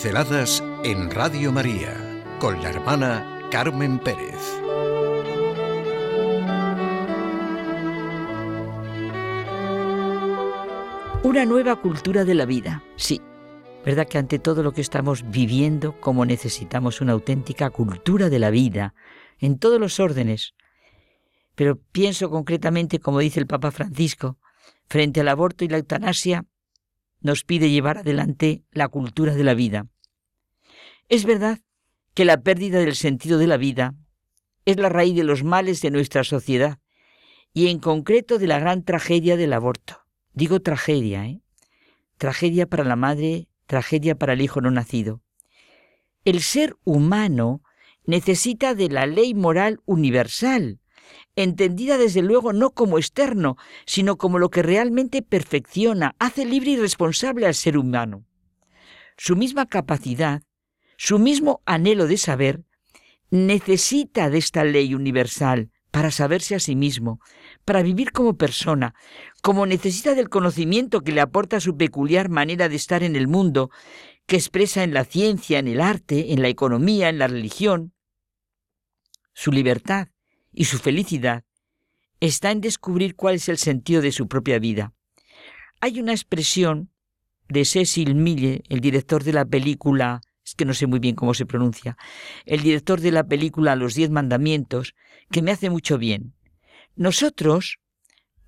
Pinceladas en Radio María con la hermana Carmen Pérez. Una nueva cultura de la vida, sí. ¿Verdad que ante todo lo que estamos viviendo, como necesitamos una auténtica cultura de la vida, en todos los órdenes? Pero pienso concretamente, como dice el Papa Francisco, frente al aborto y la eutanasia, nos pide llevar adelante la cultura de la vida. Es verdad que la pérdida del sentido de la vida es la raíz de los males de nuestra sociedad y en concreto de la gran tragedia del aborto. Digo tragedia, ¿eh? Tragedia para la madre, tragedia para el hijo no nacido. El ser humano necesita de la ley moral universal, entendida desde luego no como externo, sino como lo que realmente perfecciona, hace libre y responsable al ser humano. Su misma capacidad, su mismo anhelo de saber, necesita de esta ley universal para saberse a sí mismo, para vivir como persona, como necesita del conocimiento que le aporta su peculiar manera de estar en el mundo, que expresa en la ciencia, en el arte, en la economía, en la religión. Su libertad, y su felicidad está en descubrir cuál es el sentido de su propia vida. Hay una expresión de Cecil Mille, el director de la película, es que no sé muy bien cómo se pronuncia, el director de la película Los Diez Mandamientos, que me hace mucho bien. Nosotros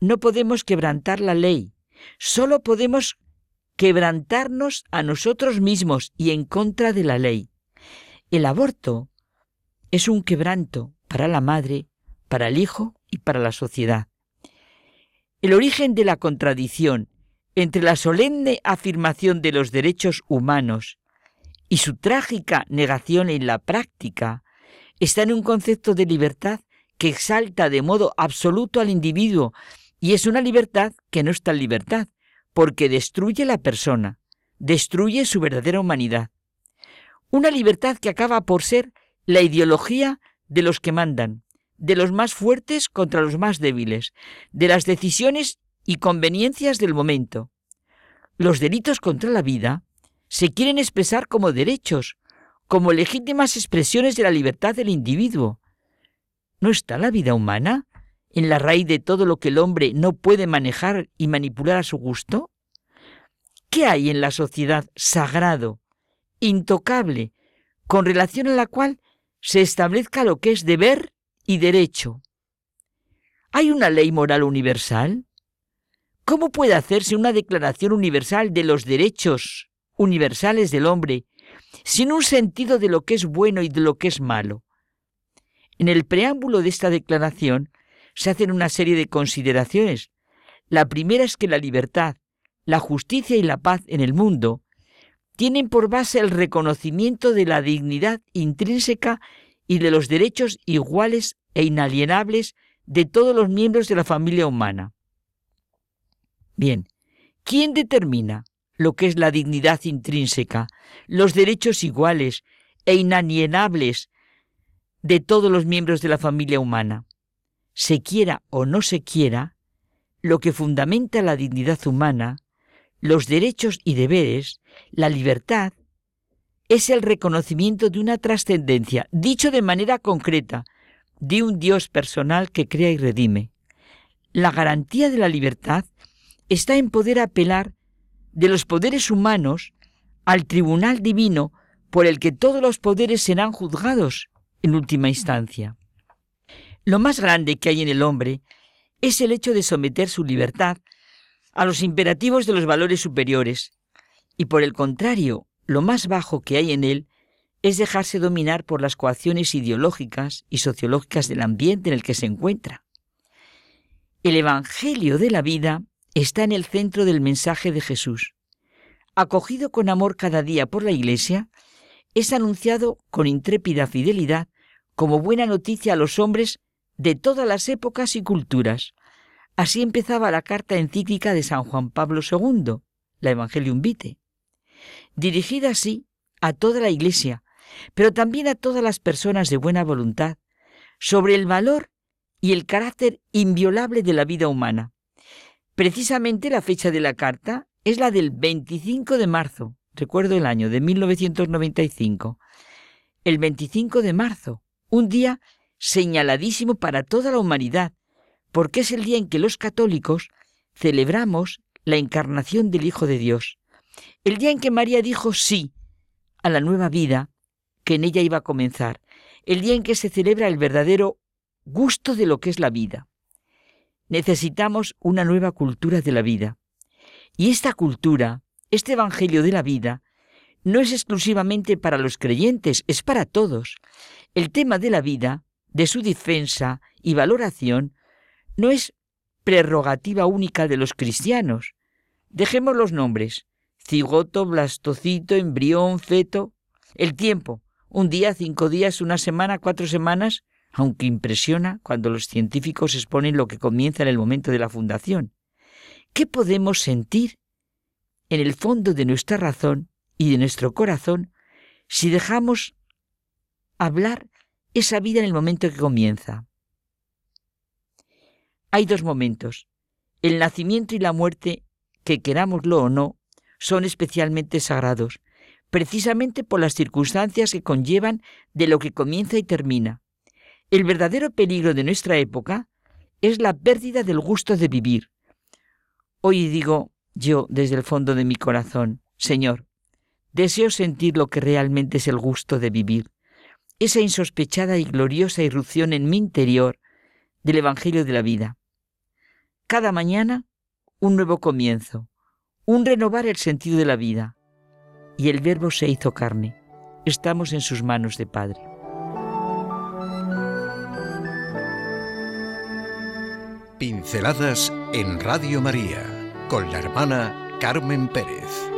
no podemos quebrantar la ley, solo podemos quebrantarnos a nosotros mismos y en contra de la ley. El aborto es un quebranto para la madre para el Hijo y para la sociedad. El origen de la contradicción entre la solemne afirmación de los derechos humanos y su trágica negación en la práctica está en un concepto de libertad que exalta de modo absoluto al individuo y es una libertad que no está en libertad, porque destruye la persona, destruye su verdadera humanidad. Una libertad que acaba por ser la ideología de los que mandan, de los más fuertes contra los más débiles, de las decisiones y conveniencias del momento. Los delitos contra la vida se quieren expresar como derechos, como legítimas expresiones de la libertad del individuo. ¿No está la vida humana en la raíz de todo lo que el hombre no puede manejar y manipular a su gusto? ¿Qué hay en la sociedad sagrado, intocable, con relación a la cual se establezca lo que es deber y derecho. ¿Hay una ley moral universal? ¿Cómo puede hacerse una declaración universal de los derechos universales del hombre sin un sentido de lo que es bueno y de lo que es malo? En el preámbulo de esta declaración se hacen una serie de consideraciones. La primera es que la libertad, la justicia y la paz en el mundo tienen por base el reconocimiento de la dignidad intrínseca y de los derechos iguales e inalienables de todos los miembros de la familia humana. Bien, ¿quién determina lo que es la dignidad intrínseca, los derechos iguales e inalienables de todos los miembros de la familia humana? Se quiera o no se quiera, lo que fundamenta la dignidad humana, los derechos y deberes, la libertad, es el reconocimiento de una trascendencia, dicho de manera concreta, de un Dios personal que crea y redime. La garantía de la libertad está en poder apelar de los poderes humanos al tribunal divino por el que todos los poderes serán juzgados en última instancia. Lo más grande que hay en el hombre es el hecho de someter su libertad a los imperativos de los valores superiores, y por el contrario, lo más bajo que hay en él es dejarse dominar por las coacciones ideológicas y sociológicas del ambiente en el que se encuentra. El Evangelio de la vida está en el centro del mensaje de Jesús. Acogido con amor cada día por la Iglesia, es anunciado con intrépida fidelidad como buena noticia a los hombres de todas las épocas y culturas. Así empezaba la carta encíclica de San Juan Pablo II, la Evangelium Vitae, dirigida así a toda la Iglesia, pero también a todas las personas de buena voluntad, sobre el valor y el carácter inviolable de la vida humana. Precisamente la fecha de la carta es la del 25 de marzo, recuerdo el año de 1995, el 25 de marzo, un día señaladísimo para toda la humanidad, porque es el día en que los católicos celebramos la encarnación del Hijo de Dios, el día en que María dijo sí a la nueva vida que en ella iba a comenzar, el día en que se celebra el verdadero gusto de lo que es la vida. Necesitamos una nueva cultura de la vida. Y esta cultura, este Evangelio de la vida, no es exclusivamente para los creyentes, es para todos. El tema de la vida, de su defensa y valoración, no es prerrogativa única de los cristianos. Dejemos los nombres. Cigoto, blastocito, embrión, feto. El tiempo. Un día, cinco días, una semana, cuatro semanas, aunque impresiona cuando los científicos exponen lo que comienza en el momento de la fundación. ¿Qué podemos sentir en el fondo de nuestra razón y de nuestro corazón si dejamos hablar esa vida en el momento que comienza? Hay dos momentos. El nacimiento y la muerte, que querámoslo o no, son especialmente sagrados, precisamente por las circunstancias que conllevan de lo que comienza y termina. El verdadero peligro de nuestra época es la pérdida del gusto de vivir. Hoy digo yo desde el fondo de mi corazón, Señor, deseo sentir lo que realmente es el gusto de vivir, esa insospechada y gloriosa irrupción en mi interior del Evangelio de la vida. Cada mañana un nuevo comienzo, un renovar el sentido de la vida. Y el Verbo se hizo carne. Estamos en sus manos de Padre. Pinceladas en Radio María con la hermana Carmen Pérez.